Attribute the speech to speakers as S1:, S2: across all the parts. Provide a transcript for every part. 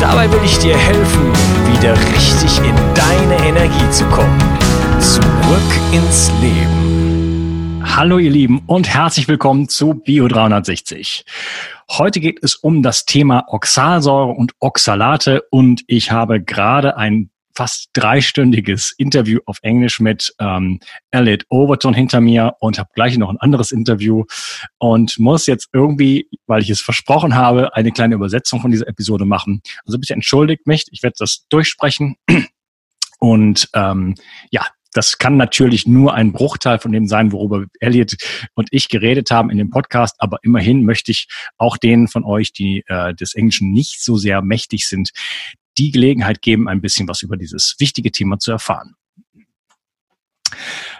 S1: Dabei will ich dir helfen, wieder richtig in deine Energie zu kommen. Zurück ins Leben.
S2: Hallo ihr Lieben und herzlich willkommen zu Bio 360. Heute geht es um das Thema Oxalsäure und Oxalate und ich habe gerade ein fast dreistündiges Interview auf Englisch mit ähm, Elliot Overton hinter mir und habe gleich noch ein anderes Interview und muss jetzt irgendwie, weil ich es versprochen habe, eine kleine Übersetzung von dieser Episode machen. Also bitte entschuldigt mich, ich werde das durchsprechen. Und ähm, ja, das kann natürlich nur ein Bruchteil von dem sein, worüber Elliot und ich geredet haben in dem Podcast. Aber immerhin möchte ich auch denen von euch, die äh, des Englischen nicht so sehr mächtig sind, die Gelegenheit geben, ein bisschen was über dieses wichtige Thema zu erfahren.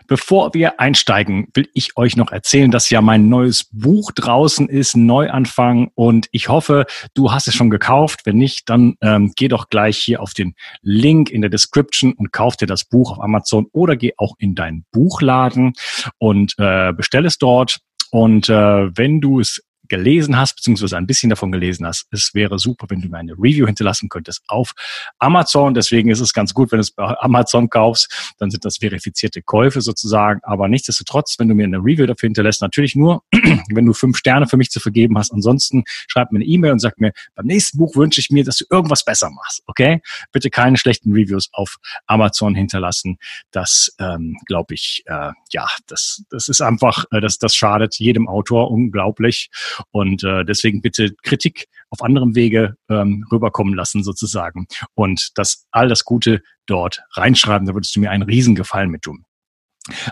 S2: Bevor wir einsteigen, will ich euch noch erzählen, dass ja mein neues Buch draußen ist, Neuanfang. Und ich hoffe, du hast es schon gekauft. Wenn nicht, dann ähm, geh doch gleich hier auf den Link in der Description und kauf dir das Buch auf Amazon oder geh auch in deinen Buchladen und äh, bestell es dort. Und äh, wenn du es gelesen hast, beziehungsweise ein bisschen davon gelesen hast, es wäre super, wenn du mir eine Review hinterlassen könntest auf Amazon. Deswegen ist es ganz gut, wenn du es bei Amazon kaufst, dann sind das verifizierte Käufe sozusagen. Aber nichtsdestotrotz, wenn du mir eine Review dafür hinterlässt, natürlich nur, wenn du fünf Sterne für mich zu vergeben hast. Ansonsten schreib mir eine E-Mail und sag mir, beim nächsten Buch wünsche ich mir, dass du irgendwas besser machst. Okay? Bitte keine schlechten Reviews auf Amazon hinterlassen. Das ähm, glaube ich, äh, ja, das, das ist einfach, äh, das, das schadet jedem Autor unglaublich. Und äh, deswegen bitte Kritik auf anderem Wege ähm, rüberkommen lassen sozusagen und das all das Gute dort reinschreiben. Da würdest du mir einen Riesengefallen mit tun.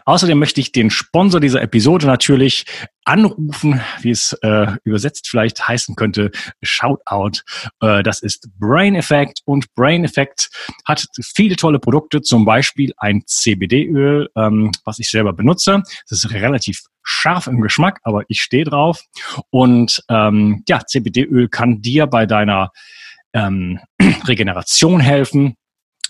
S2: Außerdem möchte ich den Sponsor dieser Episode natürlich anrufen, wie es äh, übersetzt vielleicht heißen könnte, Shoutout. Äh, das ist Brain Effect und Brain Effect hat viele tolle Produkte, zum Beispiel ein CBD-Öl, ähm, was ich selber benutze. Das ist relativ scharf im Geschmack, aber ich stehe drauf. Und ähm, ja, CBD-Öl kann dir bei deiner ähm, Regeneration helfen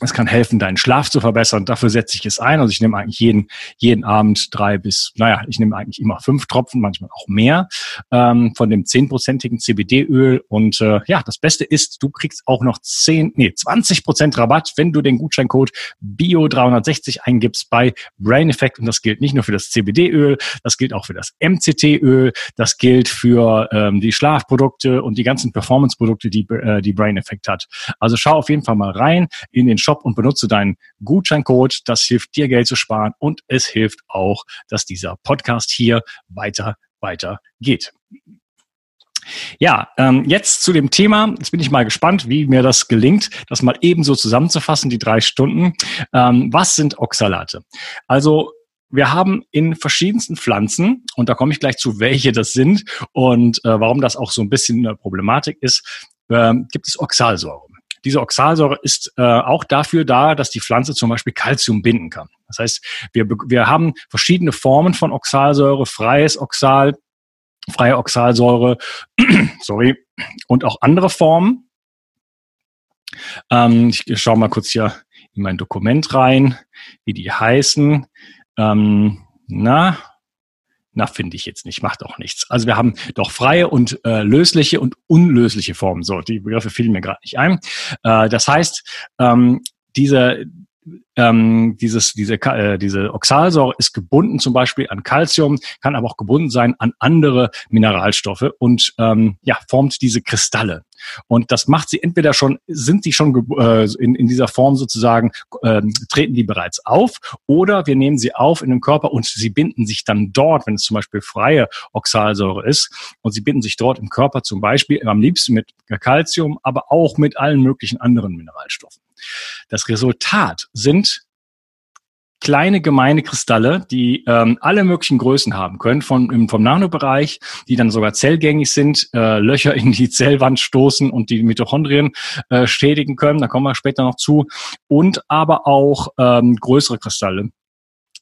S2: es kann helfen, deinen Schlaf zu verbessern. Dafür setze ich es ein. Also ich nehme eigentlich jeden, jeden Abend drei bis, naja, ich nehme eigentlich immer fünf Tropfen, manchmal auch mehr ähm, von dem zehnprozentigen CBD-Öl. Und äh, ja, das Beste ist, du kriegst auch noch zehn, nee, 20 Prozent Rabatt, wenn du den Gutscheincode BIO360 eingibst bei Brain Effect. Und das gilt nicht nur für das CBD-Öl, das gilt auch für das MCT-Öl, das gilt für ähm, die Schlafprodukte und die ganzen Performance-Produkte, die, äh, die Brain Effect hat. Also schau auf jeden Fall mal rein in den Shop und benutze deinen Gutscheincode. Das hilft dir Geld zu sparen und es hilft auch, dass dieser Podcast hier weiter, weiter geht. Ja, ähm, jetzt zu dem Thema. Jetzt bin ich mal gespannt, wie mir das gelingt, das mal ebenso zusammenzufassen, die drei Stunden. Ähm, was sind Oxalate? Also wir haben in verschiedensten Pflanzen, und da komme ich gleich zu, welche das sind und äh, warum das auch so ein bisschen eine Problematik ist, äh, gibt es Oxalsäure. Diese Oxalsäure ist äh, auch dafür da, dass die Pflanze zum Beispiel Calcium binden kann. Das heißt, wir, wir haben verschiedene Formen von Oxalsäure, freies Oxal, freie Oxalsäure, sorry, und auch andere Formen. Ähm, ich schaue mal kurz hier in mein Dokument rein, wie die heißen. Ähm, na, na, finde ich jetzt nicht, macht auch nichts. Also wir haben doch freie und äh, lösliche und unlösliche Formen. So, die Begriffe fielen mir gerade nicht ein. Äh, das heißt, ähm, diese, ähm, dieses, diese, äh, diese Oxalsäure ist gebunden zum Beispiel an Calcium, kann aber auch gebunden sein an andere Mineralstoffe und ähm, ja, formt diese Kristalle. Und das macht sie entweder schon, sind sie schon äh, in, in dieser Form sozusagen, äh, treten die bereits auf, oder wir nehmen sie auf in den Körper und sie binden sich dann dort, wenn es zum Beispiel freie Oxalsäure ist, und sie binden sich dort im Körper zum Beispiel am liebsten mit Calcium, aber auch mit allen möglichen anderen Mineralstoffen. Das Resultat sind kleine gemeine Kristalle, die ähm, alle möglichen Größen haben können, von, vom Nanobereich, die dann sogar zellgängig sind, äh, Löcher in die Zellwand stoßen und die Mitochondrien äh, schädigen können. Da kommen wir später noch zu. Und aber auch ähm, größere Kristalle,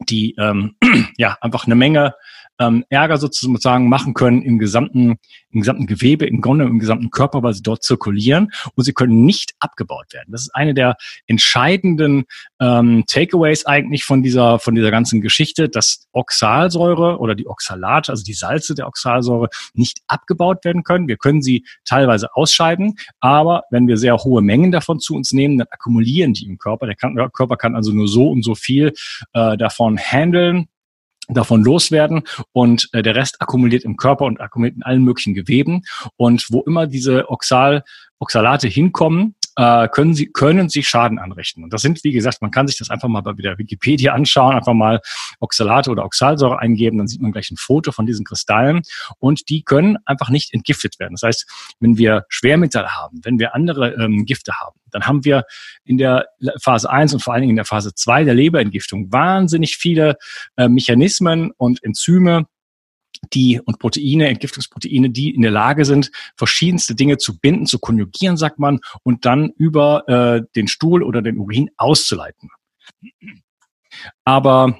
S2: die ähm, ja einfach eine Menge ähm, Ärger sozusagen machen können im gesamten, im gesamten Gewebe, im Grunde im gesamten Körper, weil sie dort zirkulieren und sie können nicht abgebaut werden. Das ist eine der entscheidenden ähm, Takeaways eigentlich von dieser, von dieser ganzen Geschichte, dass Oxalsäure oder die Oxalate, also die Salze der Oxalsäure, nicht abgebaut werden können. Wir können sie teilweise ausscheiden, aber wenn wir sehr hohe Mengen davon zu uns nehmen, dann akkumulieren die im Körper. Der, Körper kann also nur so und so viel äh, davon handeln davon loswerden und äh, der Rest akkumuliert im Körper und akkumuliert in allen möglichen Geweben. Und wo immer diese Oxal, Oxalate hinkommen, äh, können sie können sie Schaden anrichten. Und das sind, wie gesagt, man kann sich das einfach mal bei der Wikipedia anschauen, einfach mal Oxalate oder Oxalsäure eingeben, dann sieht man gleich ein Foto von diesen Kristallen und die können einfach nicht entgiftet werden. Das heißt, wenn wir Schwermetalle haben, wenn wir andere ähm, Gifte haben, dann haben wir in der Phase 1 und vor allen Dingen in der Phase 2 der Leberentgiftung wahnsinnig viele äh, Mechanismen und Enzyme, die und Proteine, Entgiftungsproteine, die in der Lage sind, verschiedenste Dinge zu binden, zu konjugieren, sagt man, und dann über äh, den Stuhl oder den Urin auszuleiten. Aber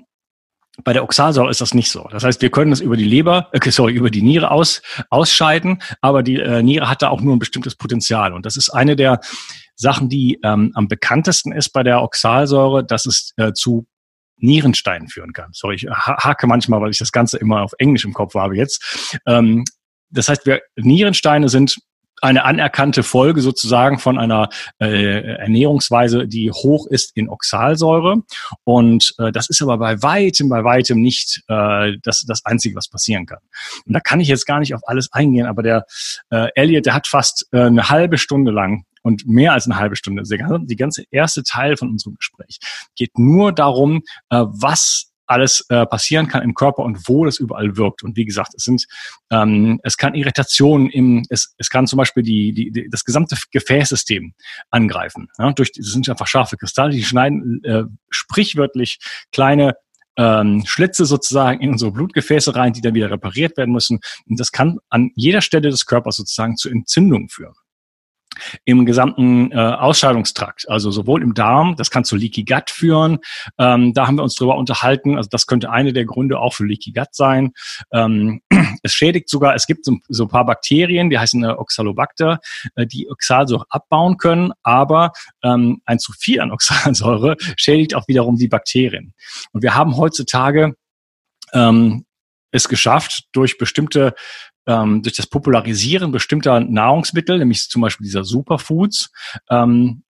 S2: bei der Oxalsäure ist das nicht so. Das heißt, wir können das über die Leber, äh, sorry, über die Niere aus, ausscheiden, aber die äh, Niere hat da auch nur ein bestimmtes Potenzial. Und das ist eine der Sachen, die ähm, am bekanntesten ist bei der Oxalsäure, dass es äh, zu Nierensteinen führen kann. Sorry, ich hake manchmal, weil ich das Ganze immer auf Englisch im Kopf habe jetzt. Ähm, das heißt, wir, Nierensteine sind eine anerkannte Folge sozusagen von einer äh, Ernährungsweise, die hoch ist in Oxalsäure. Und äh, das ist aber bei weitem, bei weitem nicht äh, das, das Einzige, was passieren kann. Und da kann ich jetzt gar nicht auf alles eingehen, aber der äh, Elliot, der hat fast äh, eine halbe Stunde lang und mehr als eine halbe Stunde, die ganze erste Teil von unserem Gespräch geht nur darum, äh, was alles äh, passieren kann im Körper und wo das überall wirkt. Und wie gesagt, es sind, ähm, es kann Irritationen im, es, es kann zum Beispiel die, die, die das gesamte Gefäßsystem angreifen. Ja, durch, das sind einfach scharfe Kristalle, die schneiden äh, sprichwörtlich kleine ähm, Schlitze sozusagen in unsere Blutgefäße rein, die dann wieder repariert werden müssen. Und das kann an jeder Stelle des Körpers sozusagen zu Entzündungen führen im gesamten äh, Ausscheidungstrakt, also sowohl im Darm, das kann zu Leaky Gut führen. Ähm, da haben wir uns drüber unterhalten. Also das könnte eine der Gründe auch für Leaky Gut sein. Ähm, es schädigt sogar, es gibt so, so ein paar Bakterien, die heißen äh, Oxalobacter, äh, die Oxalsäure abbauen können, aber ähm, ein zu viel an Oxalsäure schädigt auch wiederum die Bakterien. Und wir haben heutzutage ähm, es geschafft, durch bestimmte ähm, durch das Popularisieren bestimmter Nahrungsmittel, nämlich zum Beispiel dieser Superfoods, ähm,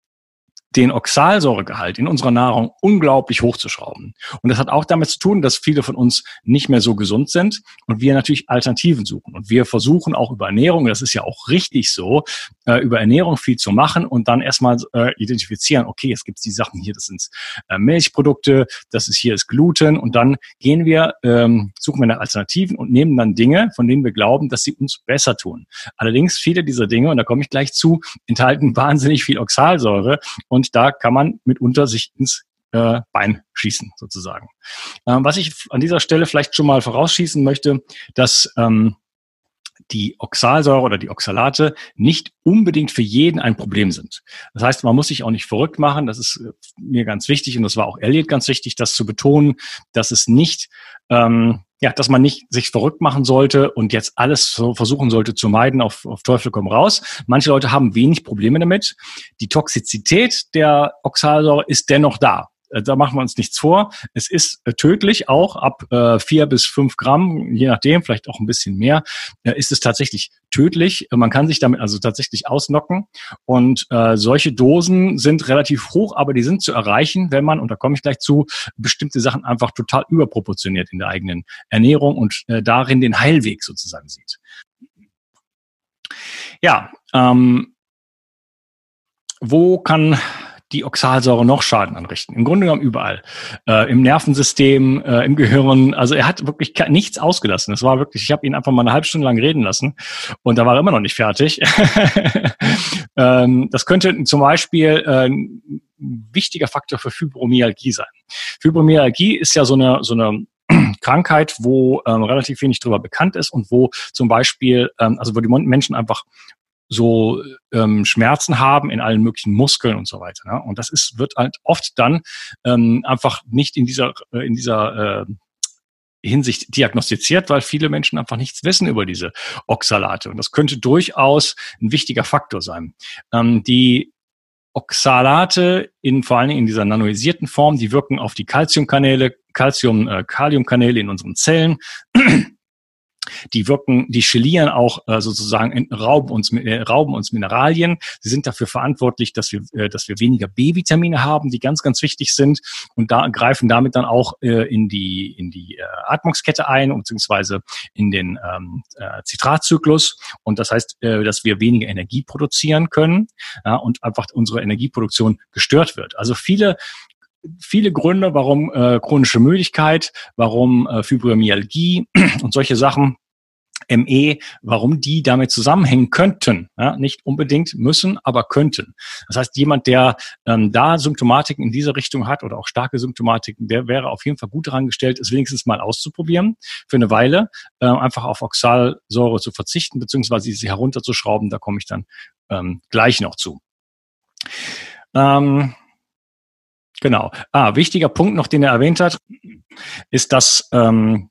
S2: den Oxalsäuregehalt in unserer Nahrung unglaublich hochzuschrauben. Und das hat auch damit zu tun, dass viele von uns nicht mehr so gesund sind und wir natürlich Alternativen suchen. Und wir versuchen auch über Ernährung, das ist ja auch richtig so, äh, über Ernährung viel zu machen und dann erstmal äh, identifizieren, okay, es gibt die Sachen hier, das sind äh, Milchprodukte, das ist hier ist Gluten und dann gehen wir, ähm, suchen wir nach Alternativen und nehmen dann Dinge, von denen wir glauben, dass sie uns besser tun. Allerdings viele dieser Dinge, und da komme ich gleich zu, enthalten wahnsinnig viel Oxalsäure und und da kann man mitunter sich ins äh, Bein schießen, sozusagen. Ähm, was ich an dieser Stelle vielleicht schon mal vorausschießen möchte, dass ähm, die Oxalsäure oder die Oxalate nicht unbedingt für jeden ein Problem sind. Das heißt, man muss sich auch nicht verrückt machen. Das ist äh, mir ganz wichtig und das war auch Elliot ganz wichtig, das zu betonen, dass es nicht ähm, ja, dass man nicht sich verrückt machen sollte und jetzt alles so versuchen sollte zu meiden auf, auf Teufel komm raus. Manche Leute haben wenig Probleme damit. Die Toxizität der Oxalsäure ist dennoch da. Äh, da machen wir uns nichts vor. Es ist äh, tödlich, auch ab äh, vier bis fünf Gramm, je nachdem, vielleicht auch ein bisschen mehr, äh, ist es tatsächlich tödlich. Man kann sich damit also tatsächlich ausnocken. Und äh, solche Dosen sind relativ hoch, aber die sind zu erreichen, wenn man, und da komme ich gleich zu, bestimmte Sachen einfach total überproportioniert in der eigenen Ernährung und äh, darin den Heilweg sozusagen sieht. Ja, ähm, wo kann die Oxalsäure noch Schaden anrichten. Im Grunde genommen überall. Äh, Im Nervensystem, äh, im Gehirn. Also er hat wirklich nichts ausgelassen. Es war wirklich, ich habe ihn einfach mal eine halbe Stunde lang reden lassen und da war er immer noch nicht fertig. ähm, das könnte zum Beispiel äh, ein wichtiger Faktor für Fibromyalgie sein. Fibromyalgie ist ja so eine, so eine Krankheit, wo ähm, relativ wenig darüber bekannt ist und wo zum Beispiel, ähm, also wo die Menschen einfach so ähm, Schmerzen haben in allen möglichen Muskeln und so weiter. Ne? Und das ist wird halt oft dann ähm, einfach nicht in dieser äh, in dieser äh, Hinsicht diagnostiziert, weil viele Menschen einfach nichts wissen über diese Oxalate. Und das könnte durchaus ein wichtiger Faktor sein. Ähm, die Oxalate in vor allen Dingen in dieser nanoisierten Form, die wirken auf die Calciumkanäle, Calcium-Kaliumkanäle äh, in unseren Zellen die wirken, die chelieren auch äh, sozusagen, rauben uns, äh, rauben uns Mineralien. Sie sind dafür verantwortlich, dass wir, äh, dass wir weniger B-Vitamine haben, die ganz, ganz wichtig sind und da greifen damit dann auch äh, in die, in die äh, Atmungskette ein, beziehungsweise in den ähm, äh, Zitratzyklus. Und das heißt, äh, dass wir weniger Energie produzieren können ja, und einfach unsere Energieproduktion gestört wird. Also viele viele Gründe, warum äh, chronische Müdigkeit, warum äh, Fibromyalgie und solche Sachen ME, warum die damit zusammenhängen könnten. Ja, nicht unbedingt müssen, aber könnten. Das heißt, jemand, der ähm, da Symptomatiken in dieser Richtung hat oder auch starke Symptomatiken, der wäre auf jeden Fall gut daran gestellt, es wenigstens mal auszuprobieren, für eine Weile äh, einfach auf Oxalsäure zu verzichten, beziehungsweise sie herunterzuschrauben. Da komme ich dann ähm, gleich noch zu. Ähm, Genau. Ah, wichtiger Punkt noch, den er erwähnt hat, ist, dass ähm,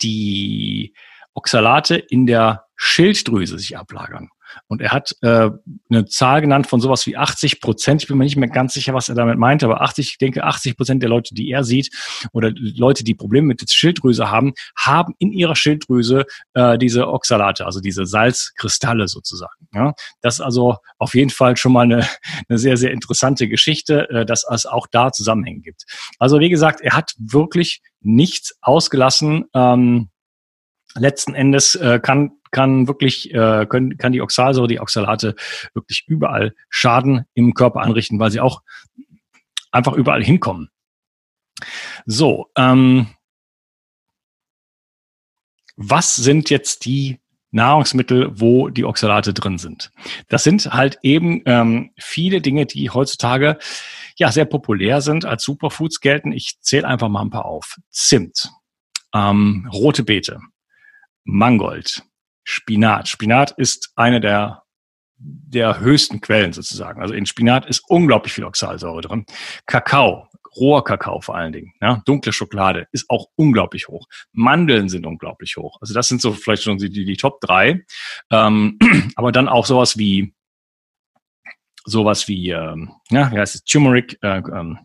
S2: die Oxalate in der Schilddrüse sich ablagern. Und er hat äh, eine Zahl genannt von sowas wie 80 Prozent. Ich bin mir nicht mehr ganz sicher, was er damit meinte, aber 80, ich denke, 80 Prozent der Leute, die er sieht oder Leute, die Probleme mit der Schilddrüse haben, haben in ihrer Schilddrüse äh, diese Oxalate, also diese Salzkristalle sozusagen. Ja? Das ist also auf jeden Fall schon mal eine, eine sehr, sehr interessante Geschichte, äh, dass es auch da Zusammenhänge gibt. Also wie gesagt, er hat wirklich nichts ausgelassen. Ähm, letzten Endes äh, kann kann wirklich äh, können, kann die Oxalsäure, die Oxalate wirklich überall Schaden im Körper anrichten, weil sie auch einfach überall hinkommen. So, ähm, was sind jetzt die Nahrungsmittel, wo die Oxalate drin sind? Das sind halt eben ähm, viele Dinge, die heutzutage ja sehr populär sind, als Superfoods gelten. Ich zähle einfach mal ein paar auf. Zimt, ähm, rote Beete, Mangold, Spinat. Spinat ist eine der der höchsten Quellen sozusagen. Also in Spinat ist unglaublich viel Oxalsäure drin. Kakao, roher Kakao vor allen Dingen, ja, dunkle Schokolade ist auch unglaublich hoch. Mandeln sind unglaublich hoch. Also das sind so vielleicht schon die, die, die Top drei. Ähm, aber dann auch sowas wie sowas wie, ähm, ja, wie heißt es, Turmeric, äh, ähm,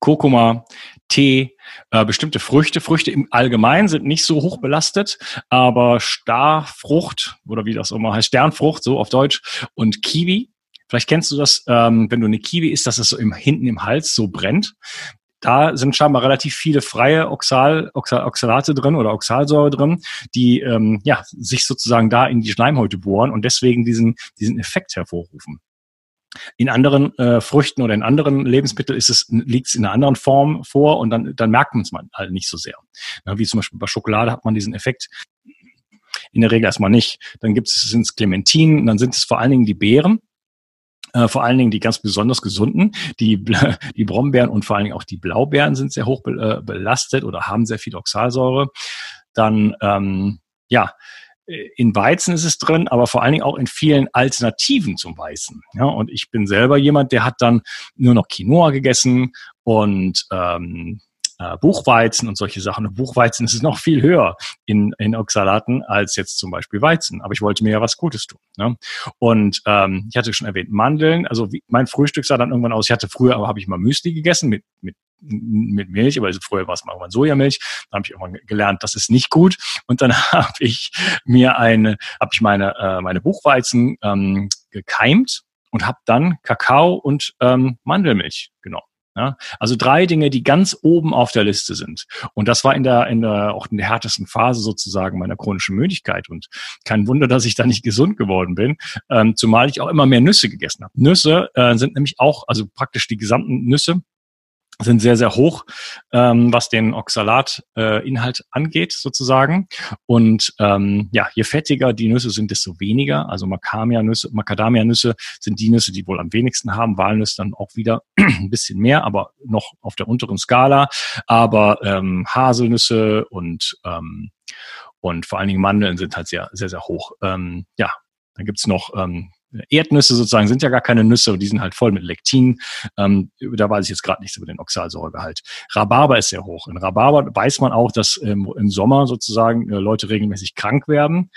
S2: Kurkuma, Tee, äh, bestimmte Früchte. Früchte im Allgemeinen sind nicht so hoch belastet, aber Starfrucht oder wie das immer heißt, Sternfrucht, so auf Deutsch, und Kiwi. Vielleicht kennst du das, ähm, wenn du eine Kiwi isst, dass es so im, hinten im Hals so brennt. Da sind scheinbar relativ viele freie Oxal, Oxal, Oxalate drin oder Oxalsäure drin, die ähm, ja, sich sozusagen da in die Schleimhäute bohren und deswegen diesen, diesen Effekt hervorrufen. In anderen äh, Früchten oder in anderen Lebensmitteln ist es, liegt es in einer anderen Form vor und dann, dann merkt man es halt nicht so sehr. Na, wie zum Beispiel bei Schokolade hat man diesen Effekt in der Regel erstmal nicht. Dann gibt es sind es Clementinen, dann sind es vor allen Dingen die Beeren, äh, vor allen Dingen die ganz besonders gesunden, die, die Brombeeren und vor allen Dingen auch die Blaubeeren sind sehr hoch be, äh, belastet oder haben sehr viel Oxalsäure. Dann, ähm, ja, in Weizen ist es drin, aber vor allen Dingen auch in vielen Alternativen zum Weißen. Ja, und ich bin selber jemand, der hat dann nur noch Quinoa gegessen und ähm, äh, Buchweizen und solche Sachen. Und Buchweizen ist es noch viel höher in, in Oxalaten als jetzt zum Beispiel Weizen. Aber ich wollte mir ja was Gutes tun. Ne? Und ähm, ich hatte schon erwähnt, Mandeln. Also wie, mein Frühstück sah dann irgendwann aus. Ich hatte früher, aber habe ich mal Müsli gegessen mit, mit mit Milch, aber früher war es mal irgendwann Sojamilch. Dann habe ich irgendwann gelernt, das ist nicht gut. Und dann habe ich mir eine, habe ich meine äh, meine Buchweizen ähm, gekeimt und habe dann Kakao und ähm, Mandelmilch genommen. Ja, also drei Dinge, die ganz oben auf der Liste sind. Und das war in der, in der, auch in der härtesten Phase sozusagen meiner chronischen Müdigkeit. Und kein Wunder, dass ich da nicht gesund geworden bin, ähm, zumal ich auch immer mehr Nüsse gegessen habe. Nüsse äh, sind nämlich auch, also praktisch die gesamten Nüsse sind sehr, sehr hoch, ähm, was den Oxalatinhalt äh, angeht, sozusagen. Und ähm, ja, je fettiger die Nüsse sind, desto weniger. Also Macadamia-Nüsse Macadamia-Nüsse sind die Nüsse, die wohl am wenigsten haben. Walnüsse dann auch wieder ein bisschen mehr, aber noch auf der unteren Skala. Aber ähm, Haselnüsse und ähm, und vor allen Dingen Mandeln sind halt sehr, sehr, sehr hoch. Ähm, ja, dann gibt's noch ähm, Erdnüsse sozusagen sind ja gar keine Nüsse, die sind halt voll mit Lektin. Ähm, da weiß ich jetzt gerade nichts über den Oxalsäuregehalt. Rhabarber ist sehr hoch. In Rhabarber weiß man auch, dass ähm, im Sommer sozusagen äh, Leute regelmäßig krank werden.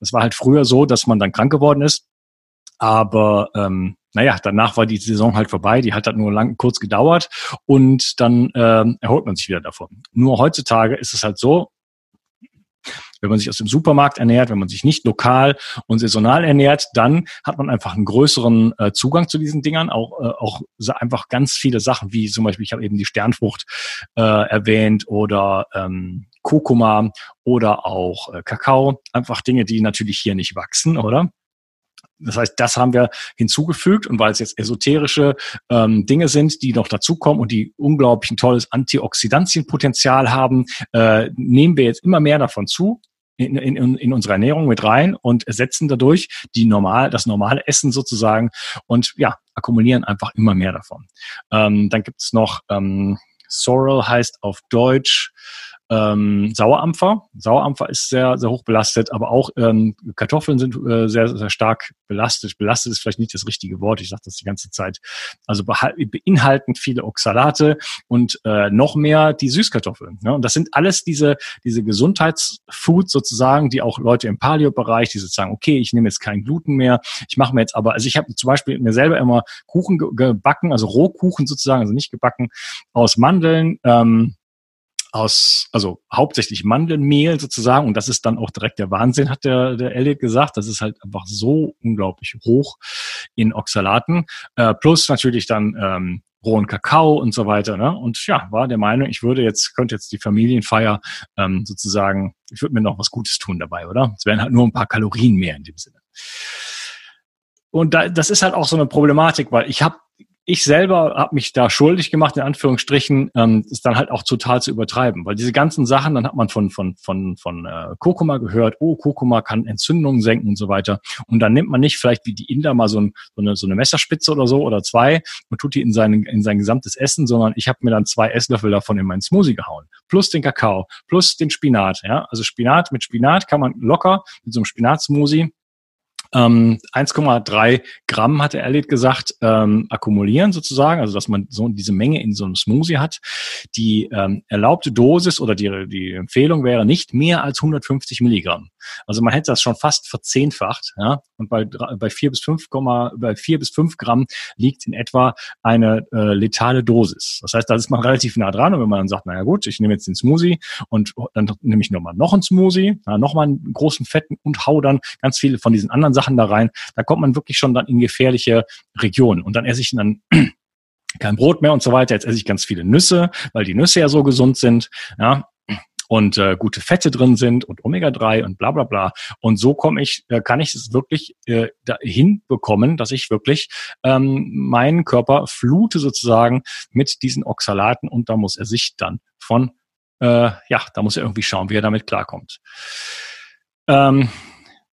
S2: Das war halt früher so, dass man dann krank geworden ist. Aber ähm, naja, danach war die Saison halt vorbei, die hat halt nur lang kurz gedauert und dann ähm, erholt man sich wieder davon. Nur heutzutage ist es halt so, wenn man sich aus dem Supermarkt ernährt, wenn man sich nicht lokal und saisonal ernährt, dann hat man einfach einen größeren äh, Zugang zu diesen Dingern. Auch, äh, auch einfach ganz viele Sachen, wie zum Beispiel, ich habe eben die Sternfrucht äh, erwähnt oder ähm, Kurkuma oder auch äh, Kakao. Einfach Dinge, die natürlich hier nicht wachsen, oder? Das heißt, das haben wir hinzugefügt und weil es jetzt esoterische ähm, Dinge sind, die noch dazukommen und die unglaublich ein tolles Antioxidantienpotenzial haben, äh, nehmen wir jetzt immer mehr davon zu in, in, in unsere Ernährung mit rein und ersetzen dadurch die normal, das normale Essen sozusagen und ja, akkumulieren einfach immer mehr davon. Ähm, dann gibt es noch ähm, Sorrel heißt auf Deutsch ähm, Sauerampfer. Sauerampfer ist sehr, sehr hoch belastet, aber auch ähm, Kartoffeln sind äh, sehr, sehr stark belastet. Belastet ist vielleicht nicht das richtige Wort, ich sage das die ganze Zeit. Also beinhalten viele Oxalate und äh, noch mehr die Süßkartoffeln. Ne? Und das sind alles diese, diese Gesundheitsfoods sozusagen, die auch Leute im Paleo-Bereich, die sozusagen, okay, ich nehme jetzt kein Gluten mehr, ich mache mir jetzt aber, also ich habe zum Beispiel mir selber immer Kuchen gebacken, also Rohkuchen sozusagen, also nicht gebacken, aus Mandeln, ähm, aus, also hauptsächlich Mandelmehl sozusagen. Und das ist dann auch direkt der Wahnsinn, hat der, der Elliot gesagt. Das ist halt einfach so unglaublich hoch in Oxalaten. Äh, plus natürlich dann ähm, rohen Kakao und so weiter. Ne? Und ja, war der Meinung, ich würde jetzt, könnte jetzt die Familienfeier ähm, sozusagen, ich würde mir noch was Gutes tun dabei, oder? Es wären halt nur ein paar Kalorien mehr in dem Sinne. Und da, das ist halt auch so eine Problematik, weil ich habe ich selber habe mich da schuldig gemacht, in Anführungsstrichen, ähm, ist dann halt auch total zu übertreiben. Weil diese ganzen Sachen, dann hat man von, von, von, von äh, Kurkuma gehört, oh, Kurkuma kann Entzündungen senken und so weiter. Und dann nimmt man nicht vielleicht wie die Inder mal so, ein, so, eine, so eine Messerspitze oder so oder zwei und tut die in sein, in sein gesamtes Essen, sondern ich habe mir dann zwei Esslöffel davon in meinen Smoothie gehauen. Plus den Kakao, plus den Spinat. Ja? Also Spinat mit Spinat kann man locker mit so einem Spinatsmoothie ähm, 1,3 Gramm, hat der Elliot gesagt, ähm, akkumulieren sozusagen, also dass man so diese Menge in so einem Smoothie hat. Die ähm, erlaubte Dosis oder die, die Empfehlung wäre nicht mehr als 150 Milligramm. Also man hätte das schon fast verzehnfacht, ja. Und bei, bei vier bis fünf bei vier bis fünf Gramm liegt in etwa eine äh, letale Dosis. Das heißt, da ist man relativ nah dran. Und wenn man dann sagt, naja gut, ich nehme jetzt den Smoothie und dann nehme ich nochmal noch einen Smoothie, nochmal einen großen Fetten und hau dann ganz viele von diesen anderen Sachen da rein, da kommt man wirklich schon dann in gefährliche Regionen. Und dann esse ich dann kein Brot mehr und so weiter. Jetzt esse ich ganz viele Nüsse, weil die Nüsse ja so gesund sind. Ja, und äh, gute Fette drin sind und Omega-3 und bla bla bla. Und so komme ich, äh, kann ich es wirklich äh, dahin bekommen, dass ich wirklich ähm, meinen Körper flute sozusagen mit diesen Oxalaten und da muss er sich dann von, äh, ja, da muss er irgendwie schauen, wie er damit klarkommt. Ähm,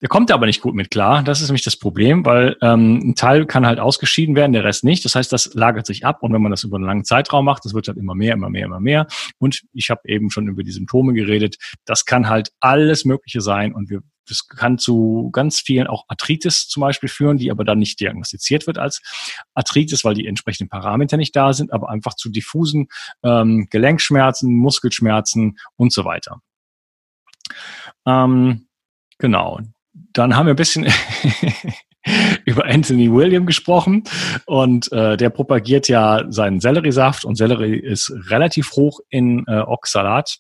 S2: der kommt aber nicht gut mit klar. Das ist nämlich das Problem, weil ähm, ein Teil kann halt ausgeschieden werden, der Rest nicht. Das heißt, das lagert sich ab und wenn man das über einen langen Zeitraum macht, das wird halt immer mehr, immer mehr, immer mehr. Und ich habe eben schon über die Symptome geredet. Das kann halt alles Mögliche sein und wir das kann zu ganz vielen auch Arthritis zum Beispiel führen, die aber dann nicht diagnostiziert wird als Arthritis, weil die entsprechenden Parameter nicht da sind, aber einfach zu diffusen ähm, Gelenkschmerzen, Muskelschmerzen und so weiter. Ähm, genau. Dann haben wir ein bisschen über Anthony William gesprochen und äh, der propagiert ja seinen Selleriesaft und Sellerie ist relativ hoch in äh, Oxalat,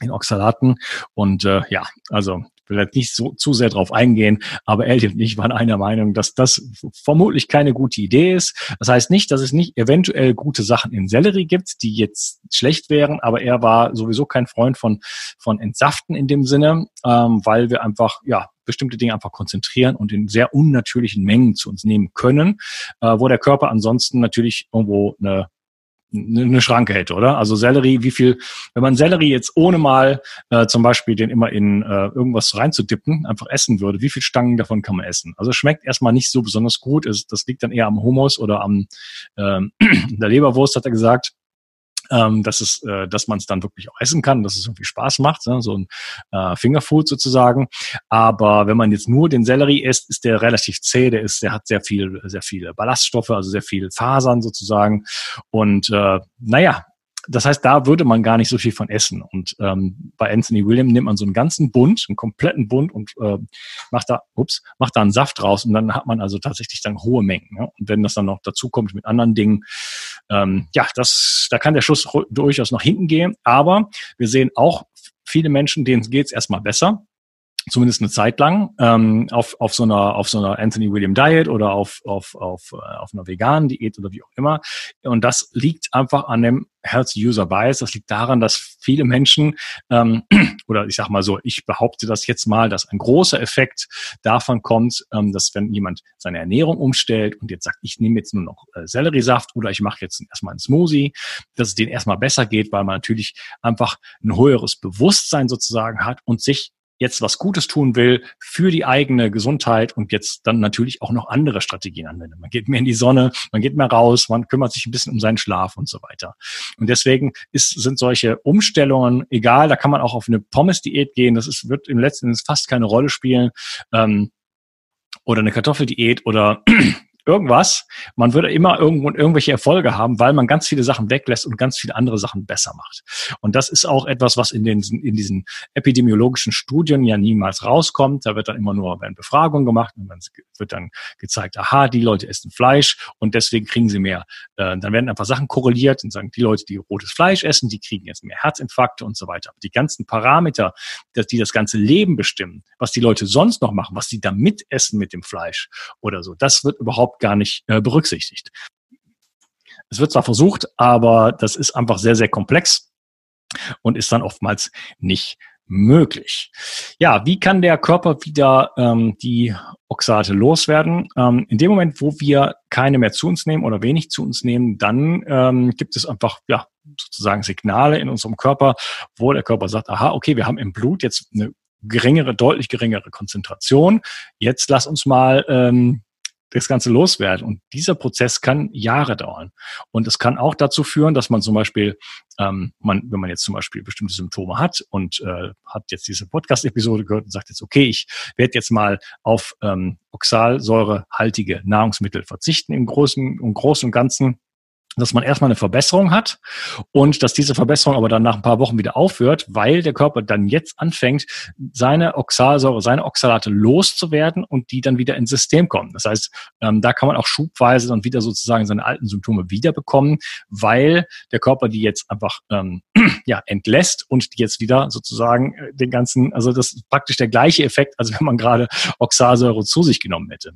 S2: in Oxalaten und äh, ja, also will jetzt nicht so zu sehr drauf eingehen, aber Elliot und ich waren einer Meinung, dass das vermutlich keine gute Idee ist. Das heißt nicht, dass es nicht eventuell gute Sachen in Sellerie gibt, die jetzt schlecht wären, aber er war sowieso kein Freund von, von Entsaften in dem Sinne, ähm, weil wir einfach, ja, bestimmte Dinge einfach konzentrieren und in sehr unnatürlichen Mengen zu uns nehmen können, äh, wo der Körper ansonsten natürlich irgendwo eine eine Schranke hätte, oder? Also Sellerie, wie viel, wenn man Sellerie jetzt ohne mal äh, zum Beispiel den immer in äh, irgendwas reinzudippen, einfach essen würde, wie viel Stangen davon kann man essen? Also schmeckt erstmal nicht so besonders gut. Es, das liegt dann eher am Hummus oder am ähm, der Leberwurst, hat er gesagt ähm, dass es, äh, dass man es dann wirklich auch essen kann, dass es irgendwie Spaß macht, ne? so ein äh, Fingerfood sozusagen. Aber wenn man jetzt nur den Sellerie isst, ist der relativ zäh, der ist, der hat sehr viel, sehr viele Ballaststoffe, also sehr viel Fasern sozusagen. Und äh, naja, das heißt, da würde man gar nicht so viel von essen. Und ähm, bei Anthony William nimmt man so einen ganzen Bund, einen kompletten Bund und äh, macht da, ups, macht da einen Saft raus und dann hat man also tatsächlich dann hohe Mengen. Ne? Und wenn das dann noch dazu kommt mit anderen Dingen, ähm, ja, das, da kann der Schuss durchaus nach hinten gehen. Aber wir sehen auch viele Menschen, denen geht es erstmal besser zumindest eine Zeit lang ähm, auf, auf so einer auf so einer Anthony William Diet oder auf auf auf äh, auf einer veganen Diät oder wie auch immer. Und das liegt einfach an dem Health User Bias. Das liegt daran dass viele Menschen ähm, oder ich sag mal so ich behaupte das jetzt mal dass ein großer Effekt davon kommt ähm, dass wenn jemand seine Ernährung umstellt und jetzt sagt ich nehme jetzt nur noch äh, Selleriesaft oder ich mache jetzt erstmal einen Smoothie dass es denen erstmal besser geht weil man natürlich einfach ein höheres Bewusstsein sozusagen hat und sich jetzt was Gutes tun will für die eigene Gesundheit und jetzt dann natürlich auch noch andere Strategien anwendet. Man geht mehr in die Sonne, man geht mehr raus, man kümmert sich ein bisschen um seinen Schlaf und so weiter. Und deswegen ist, sind solche Umstellungen egal, da kann man auch auf eine Pommes-Diät gehen, das ist, wird im letzten Endes fast keine Rolle spielen. Ähm, oder eine Kartoffeldiät oder irgendwas. Man würde immer irgendwo irgendwelche Erfolge haben, weil man ganz viele Sachen weglässt und ganz viele andere Sachen besser macht. Und das ist auch etwas, was in, den, in diesen epidemiologischen Studien ja niemals rauskommt. Da wird dann immer nur eine Befragung gemacht und dann wird dann gezeigt, aha, die Leute essen Fleisch und deswegen kriegen sie mehr. Äh, dann werden einfach Sachen korreliert und sagen, die Leute, die rotes Fleisch essen, die kriegen jetzt mehr Herzinfarkte und so weiter. Aber die ganzen Parameter, die das ganze Leben bestimmen, was die Leute sonst noch machen, was sie da mitessen mit dem Fleisch oder so, das wird überhaupt überhaupt gar nicht äh, berücksichtigt. Es wird zwar versucht, aber das ist einfach sehr, sehr komplex und ist dann oftmals nicht möglich. Ja, wie kann der Körper wieder ähm, die Oxalate loswerden? Ähm, in dem Moment, wo wir keine mehr zu uns nehmen oder wenig zu uns nehmen, dann ähm, gibt es einfach ja sozusagen Signale in unserem Körper, wo der Körper sagt, aha, okay, wir haben im Blut jetzt eine geringere, deutlich geringere Konzentration. Jetzt lass uns mal ähm, das Ganze loswerden. Und dieser Prozess kann Jahre dauern. Und es kann auch dazu führen, dass man zum Beispiel, ähm, man, wenn man jetzt zum Beispiel bestimmte Symptome hat und äh, hat jetzt diese Podcast-Episode gehört und sagt jetzt, okay, ich werde jetzt mal auf ähm, oxalsäurehaltige Nahrungsmittel verzichten im Großen, im Großen und Ganzen dass man erstmal eine Verbesserung hat und dass diese Verbesserung aber dann nach ein paar Wochen wieder aufhört, weil der Körper dann jetzt anfängt, seine Oxalsäure, seine Oxalate loszuwerden und die dann wieder ins System kommen. Das heißt, ähm, da kann man auch schubweise dann wieder sozusagen seine alten Symptome wiederbekommen, weil der Körper die jetzt einfach ähm, ja, entlässt und die jetzt wieder sozusagen äh, den ganzen, also das ist praktisch der gleiche Effekt, als wenn man gerade Oxalsäure zu sich genommen hätte.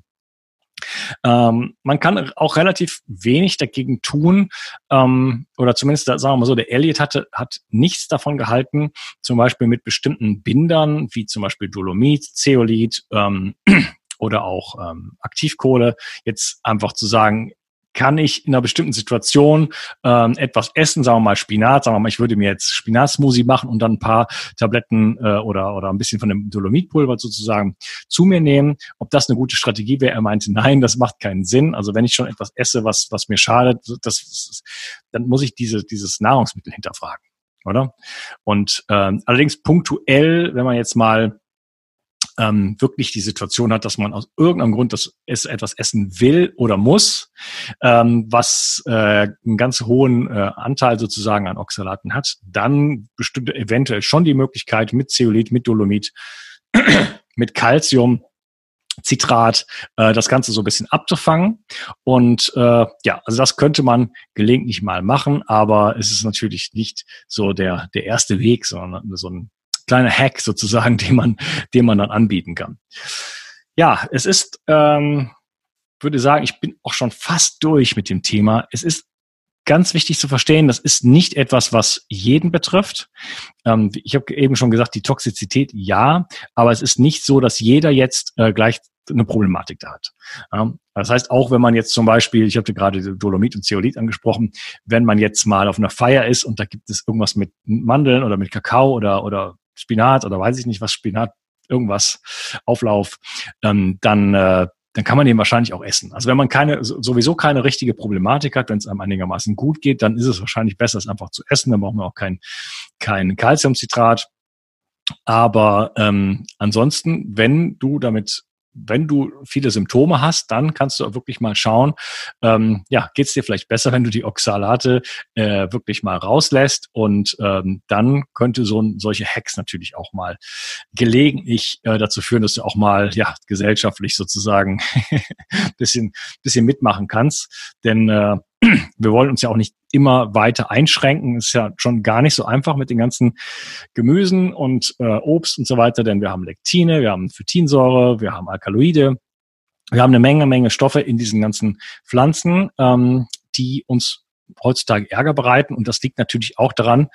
S2: Ähm, man kann auch relativ wenig dagegen tun, ähm, oder zumindest sagen wir mal so, der Elliot hatte, hat nichts davon gehalten, zum Beispiel mit bestimmten Bindern, wie zum Beispiel Dolomit, Zeolit, ähm, oder auch ähm, Aktivkohle, jetzt einfach zu sagen, kann ich in einer bestimmten Situation ähm, etwas essen, sagen wir mal Spinat, sagen wir mal, ich würde mir jetzt Spinatsmoothie machen und dann ein paar Tabletten äh, oder, oder ein bisschen von dem Dolomitpulver sozusagen zu mir nehmen. Ob das eine gute Strategie wäre, er meinte, nein, das macht keinen Sinn. Also wenn ich schon etwas esse, was, was mir schadet, das, dann muss ich diese, dieses Nahrungsmittel hinterfragen, oder? Und ähm, allerdings punktuell, wenn man jetzt mal ähm, wirklich die Situation hat, dass man aus irgendeinem Grund das etwas essen will oder muss, ähm, was äh, einen ganz hohen äh, Anteil sozusagen an Oxalaten hat, dann bestimmt eventuell schon die Möglichkeit mit Zeolit, mit Dolomit, mit Calcium, Zitrat, äh, das Ganze so ein bisschen abzufangen. Und äh, ja, also das könnte man gelegentlich mal machen, aber es ist natürlich nicht so der, der erste Weg, sondern so ein kleiner Hack sozusagen, den man, den man dann anbieten kann. Ja, es ist, ähm, würde sagen, ich bin auch schon fast durch mit dem Thema. Es ist ganz wichtig zu verstehen, das ist nicht etwas, was jeden betrifft. Ähm, ich habe eben schon gesagt, die Toxizität ja, aber es ist nicht so, dass jeder jetzt äh, gleich eine Problematik da hat. Das heißt, auch wenn man jetzt zum Beispiel, ich hatte gerade Dolomit und Zeolit angesprochen, wenn man jetzt mal auf einer Feier ist und da gibt es irgendwas mit Mandeln oder mit Kakao oder, oder Spinat oder weiß ich nicht was, Spinat, irgendwas, Auflauf, ähm, dann äh, dann kann man den wahrscheinlich auch essen. Also wenn man keine, sowieso keine richtige Problematik hat, wenn es einem einigermaßen gut geht, dann ist es wahrscheinlich besser, es einfach zu essen. Dann braucht man auch kein, kein Calciumcitrat. Aber ähm, ansonsten, wenn du damit wenn du viele Symptome hast, dann kannst du wirklich mal schauen, ähm, ja, geht es dir vielleicht besser, wenn du die Oxalate äh, wirklich mal rauslässt? Und ähm, dann könnte so ein, solche Hacks natürlich auch mal gelegentlich äh, dazu führen, dass du auch mal ja gesellschaftlich sozusagen bisschen bisschen mitmachen kannst, denn äh, wir wollen uns ja auch nicht immer weiter einschränken. Ist ja schon gar nicht so einfach mit den ganzen Gemüsen und äh, Obst und so weiter, denn wir haben Lektine, wir haben Phytinsäure, wir haben Alkaloide, wir haben eine Menge, Menge Stoffe in diesen ganzen Pflanzen, ähm, die uns heutzutage Ärger bereiten. Und das liegt natürlich auch daran,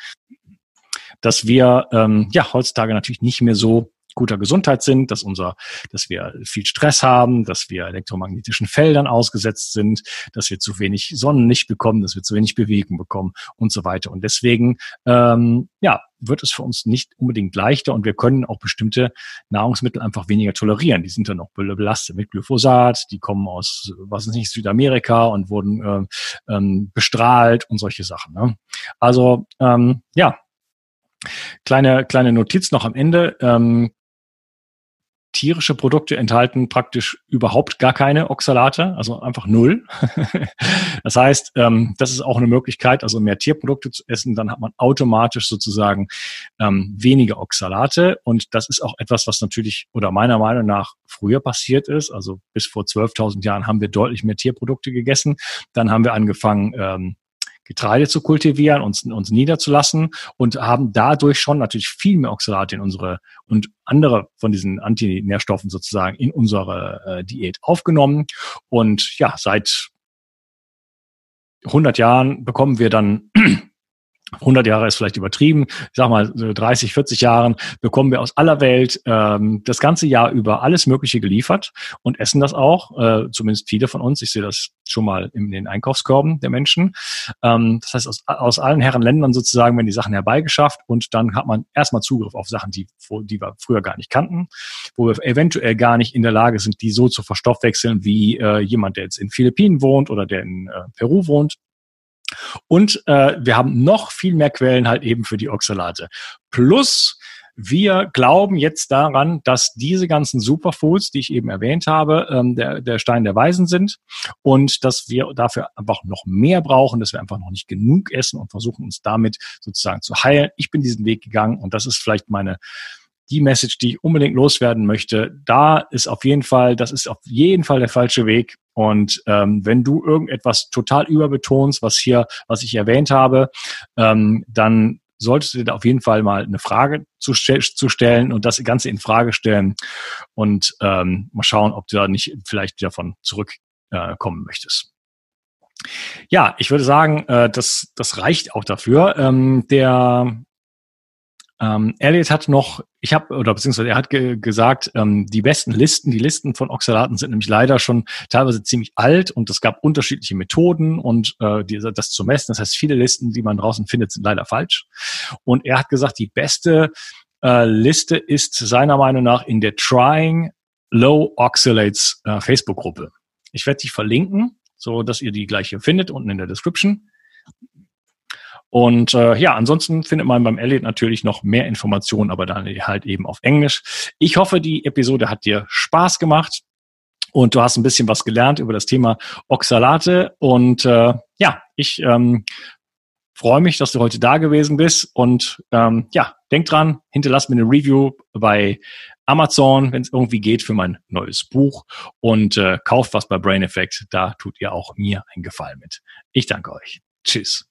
S2: dass wir ähm, ja heutzutage natürlich nicht mehr so guter Gesundheit sind, dass unser, dass wir viel Stress haben, dass wir elektromagnetischen Feldern ausgesetzt sind, dass wir zu wenig Sonnenlicht bekommen, dass wir zu wenig Bewegung bekommen und so weiter. Und deswegen, ähm, ja, wird es für uns nicht unbedingt leichter und wir können auch bestimmte Nahrungsmittel einfach weniger tolerieren. Die sind dann auch belastet mit Glyphosat, die kommen aus, was ist nicht, Südamerika und wurden äh, ähm, bestrahlt und solche Sachen. Ne? Also ähm, ja, Kleine, kleine Notiz noch am Ende. Ähm, tierische Produkte enthalten praktisch überhaupt gar keine Oxalate, also einfach null. das heißt, ähm, das ist auch eine Möglichkeit, also mehr Tierprodukte zu essen, dann hat man automatisch sozusagen ähm, weniger Oxalate und das ist auch etwas, was natürlich oder meiner Meinung nach früher passiert ist. Also bis vor 12.000 Jahren haben wir deutlich mehr Tierprodukte gegessen. Dann haben wir angefangen, ähm, Getreide zu kultivieren, uns, uns niederzulassen und haben dadurch schon natürlich viel mehr Oxalate in unsere und andere von diesen Antinährstoffen sozusagen in unsere äh, Diät aufgenommen. Und ja, seit 100 Jahren bekommen wir dann 100 Jahre ist vielleicht übertrieben, ich sag mal 30, 40 Jahren bekommen wir aus aller Welt ähm, das ganze Jahr über alles Mögliche geliefert und essen das auch, äh, zumindest viele von uns. Ich sehe das schon mal in den Einkaufskörben der Menschen. Ähm, das heißt, aus, aus allen Herren Ländern sozusagen werden die Sachen herbeigeschafft und dann hat man erstmal Zugriff auf Sachen, die, die wir früher gar nicht kannten, wo wir eventuell gar nicht in der Lage sind, die so zu verstoffwechseln wie äh, jemand, der jetzt in Philippinen wohnt oder der in äh, Peru wohnt. Und äh, wir haben noch viel mehr Quellen halt eben für die Oxalate. Plus wir glauben jetzt daran, dass diese ganzen Superfoods, die ich eben erwähnt habe, ähm, der, der Stein der Weisen sind und dass wir dafür einfach noch mehr brauchen, dass wir einfach noch nicht genug essen und versuchen uns damit sozusagen zu heilen. Ich bin diesen Weg gegangen und das ist vielleicht meine die Message, die ich unbedingt loswerden möchte. Da ist auf jeden Fall, das ist auf jeden Fall der falsche Weg. Und ähm, wenn du irgendetwas total überbetonst, was hier, was ich erwähnt habe, ähm, dann solltest du dir da auf jeden Fall mal eine Frage zu, zu stellen und das Ganze in Frage stellen und ähm, mal schauen, ob du da nicht vielleicht davon zurückkommen äh, möchtest. Ja, ich würde sagen, äh, das, das reicht auch dafür. Ähm, der ähm, Elliot hat noch, ich habe, oder beziehungsweise er hat ge gesagt, ähm, die besten Listen, die Listen von Oxalaten sind nämlich leider schon teilweise ziemlich alt und es gab unterschiedliche Methoden und äh, die, das zu messen. Das heißt, viele Listen, die man draußen findet, sind leider falsch. Und er hat gesagt, die beste äh, Liste ist seiner Meinung nach in der Trying Low Oxalates äh, Facebook-Gruppe. Ich werde die verlinken, so dass ihr die gleiche findet unten in der Description. Und äh, ja, ansonsten findet man beim Elliot natürlich noch mehr Informationen, aber dann halt eben auf Englisch. Ich hoffe, die Episode hat dir Spaß gemacht und du hast ein bisschen was gelernt über das Thema Oxalate. Und äh, ja, ich ähm, freue mich, dass du heute da gewesen bist. Und ähm, ja, denk dran, hinterlass mir eine Review bei Amazon, wenn es irgendwie geht, für mein neues Buch. Und äh, kauft was bei Brain Effect. Da tut ihr auch mir einen Gefallen mit. Ich danke euch. Tschüss.